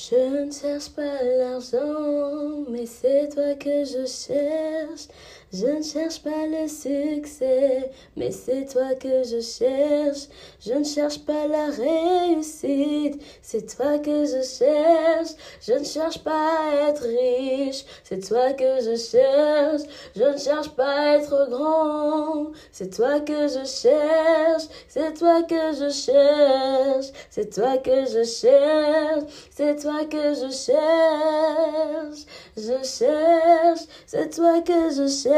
Je ne cherche pas l'argent, mais c'est toi que je cherche. Je ne cherche pas le succès, mais c'est toi que je cherche. Je ne cherche pas la réussite, c'est toi que je cherche. Je ne cherche pas à être riche, c'est toi que je cherche. Je ne cherche pas à être grand, c'est toi que je cherche. C'est toi que je cherche, c'est toi que je cherche, c'est toi que je cherche. Je cherche, c'est toi que je cherche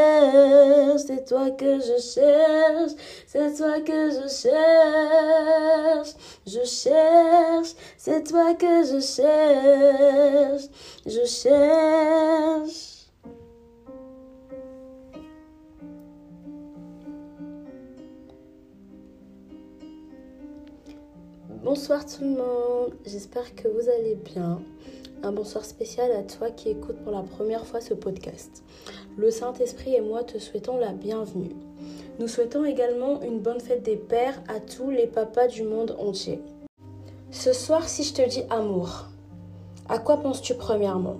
c'est toi que je cherche, c'est toi que je cherche, je cherche, c'est toi que je cherche, je cherche. Bonsoir tout le monde, j'espère que vous allez bien. Un bonsoir spécial à toi qui écoutes pour la première fois ce podcast. Le Saint-Esprit et moi te souhaitons la bienvenue. Nous souhaitons également une bonne fête des pères à tous les papas du monde entier. Ce soir, si je te dis amour, à quoi penses-tu premièrement?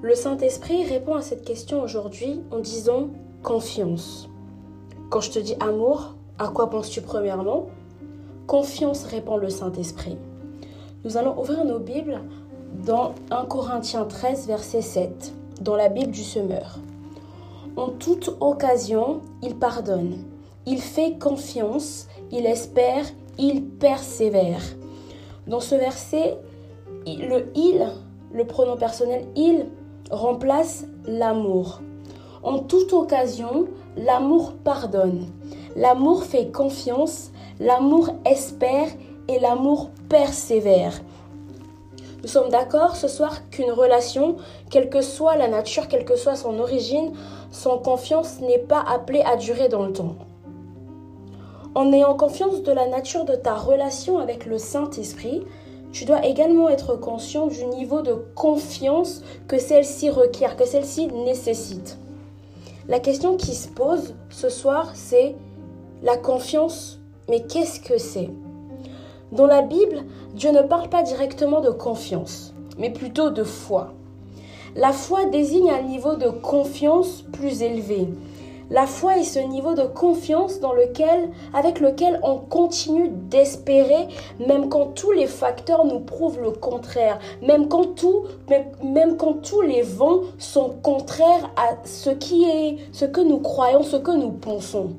Le Saint-Esprit répond à cette question aujourd'hui en disant confiance. Quand je te dis amour, à quoi penses-tu premièrement? Confiance, répond le Saint-Esprit. Nous allons ouvrir nos Bibles dans 1 Corinthiens 13, verset 7, dans la Bible du semeur. En toute occasion, il pardonne, il fait confiance, il espère, il persévère. Dans ce verset, le il, le pronom personnel il, remplace l'amour. En toute occasion, l'amour pardonne, l'amour fait confiance, l'amour espère et l'amour persévère. Nous sommes d'accord ce soir qu'une relation, quelle que soit la nature, quelle que soit son origine, son confiance n'est pas appelée à durer dans le temps. En ayant confiance de la nature de ta relation avec le Saint-Esprit, tu dois également être conscient du niveau de confiance que celle-ci requiert, que celle-ci nécessite. La question qui se pose ce soir, c'est la confiance, mais qu'est-ce que c'est? Dans la Bible, Dieu ne parle pas directement de confiance, mais plutôt de foi. La foi désigne un niveau de confiance plus élevé. La foi est ce niveau de confiance dans lequel, avec lequel on continue d'espérer, même quand tous les facteurs nous prouvent le contraire, même quand, même quand tous les vents sont contraires à ce qui est, ce que nous croyons, ce que nous pensons.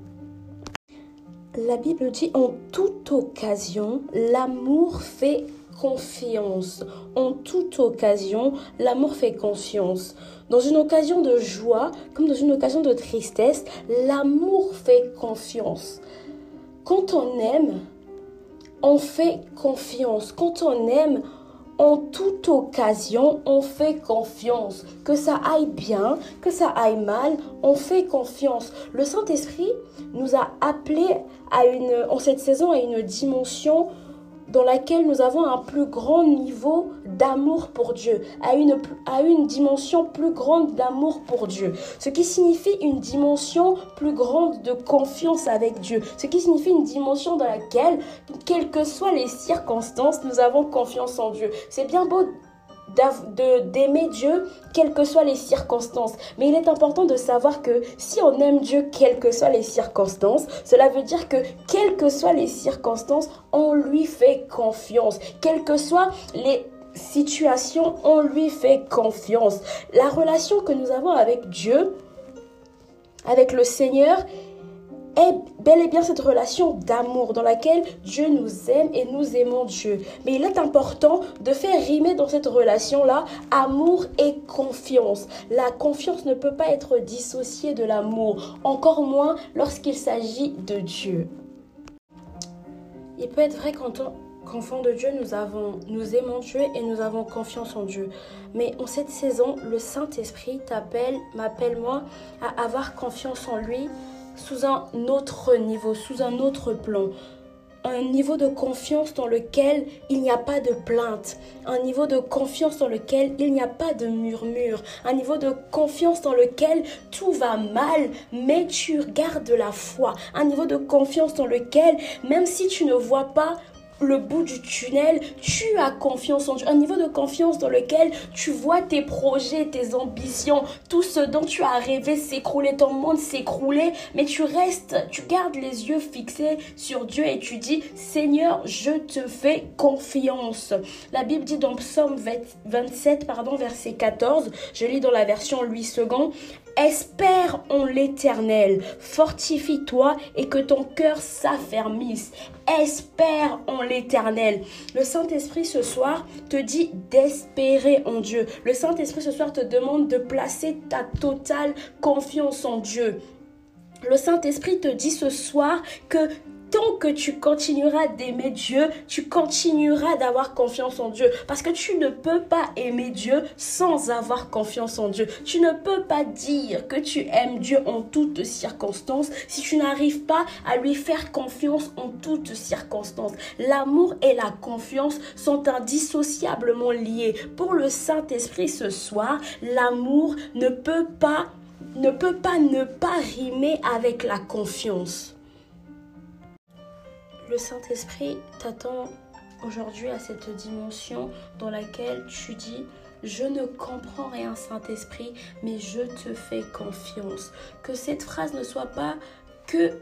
La Bible dit en toute occasion, l'amour fait confiance. En toute occasion, l'amour fait confiance. Dans une occasion de joie, comme dans une occasion de tristesse, l'amour fait confiance. Quand on aime, on fait confiance. Quand on aime, en toute occasion, on fait confiance. Que ça aille bien, que ça aille mal, on fait confiance. Le Saint-Esprit nous a appelés à une, en cette saison à une dimension dans laquelle nous avons un plus grand niveau d'amour pour Dieu, à une, une dimension plus grande d'amour pour Dieu, ce qui signifie une dimension plus grande de confiance avec Dieu, ce qui signifie une dimension dans laquelle, quelles que soient les circonstances, nous avons confiance en Dieu. C'est bien beau d'aimer Dieu, quelles que soient les circonstances. Mais il est important de savoir que si on aime Dieu, quelles que soient les circonstances, cela veut dire que quelles que soient les circonstances, on lui fait confiance. Quelles que soient les situations, on lui fait confiance. La relation que nous avons avec Dieu, avec le Seigneur, est bel et bien cette relation d'amour dans laquelle Dieu nous aime et nous aimons Dieu. Mais il est important de faire rimer dans cette relation-là amour et confiance. La confiance ne peut pas être dissociée de l'amour, encore moins lorsqu'il s'agit de Dieu. Il peut être vrai qu'enfant de Dieu, nous, avons, nous aimons Dieu et nous avons confiance en Dieu. Mais en cette saison, le Saint-Esprit t'appelle, m'appelle moi, à avoir confiance en lui sous un autre niveau, sous un autre plan. Un niveau de confiance dans lequel il n'y a pas de plainte, un niveau de confiance dans lequel il n'y a pas de murmure, un niveau de confiance dans lequel tout va mal, mais tu gardes la foi, un niveau de confiance dans lequel, même si tu ne vois pas le bout du tunnel, tu as confiance en Dieu. Un niveau de confiance dans lequel tu vois tes projets, tes ambitions, tout ce dont tu as rêvé s'écrouler, ton monde s'écrouler, mais tu restes, tu gardes les yeux fixés sur Dieu et tu dis, Seigneur, je te fais confiance. La Bible dit dans Psaume 27, pardon, verset 14, je lis dans la version Louis II, Espère en l'Éternel, fortifie-toi et que ton cœur s'affermisse. Espère en l'Éternel. Le Saint-Esprit ce soir te dit d'espérer en Dieu. Le Saint-Esprit ce soir te demande de placer ta totale confiance en Dieu. Le Saint-Esprit te dit ce soir que tant que tu continueras d'aimer Dieu, tu continueras d'avoir confiance en Dieu. Parce que tu ne peux pas aimer Dieu sans avoir confiance en Dieu. Tu ne peux pas dire que tu aimes Dieu en toutes circonstances si tu n'arrives pas à lui faire confiance en toutes circonstances. L'amour et la confiance sont indissociablement liés. Pour le Saint-Esprit ce soir, l'amour ne peut pas ne peut pas ne pas rimer avec la confiance. Le Saint-Esprit t'attend aujourd'hui à cette dimension dans laquelle tu dis je ne comprends rien Saint-Esprit, mais je te fais confiance. Que cette phrase ne soit pas que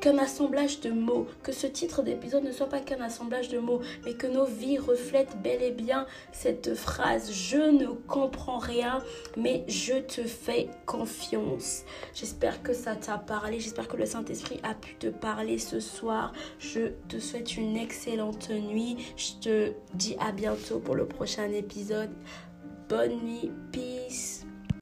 qu'un assemblage de mots, que ce titre d'épisode ne soit pas qu'un assemblage de mots, mais que nos vies reflètent bel et bien cette phrase je ne comprends rien, mais je te fais confiance. J'espère que ça t'a parlé, j'espère que le Saint-Esprit a pu te parler ce soir. Je te souhaite une excellente nuit. Je te dis à bientôt pour le prochain épisode. Bonne nuit, peace.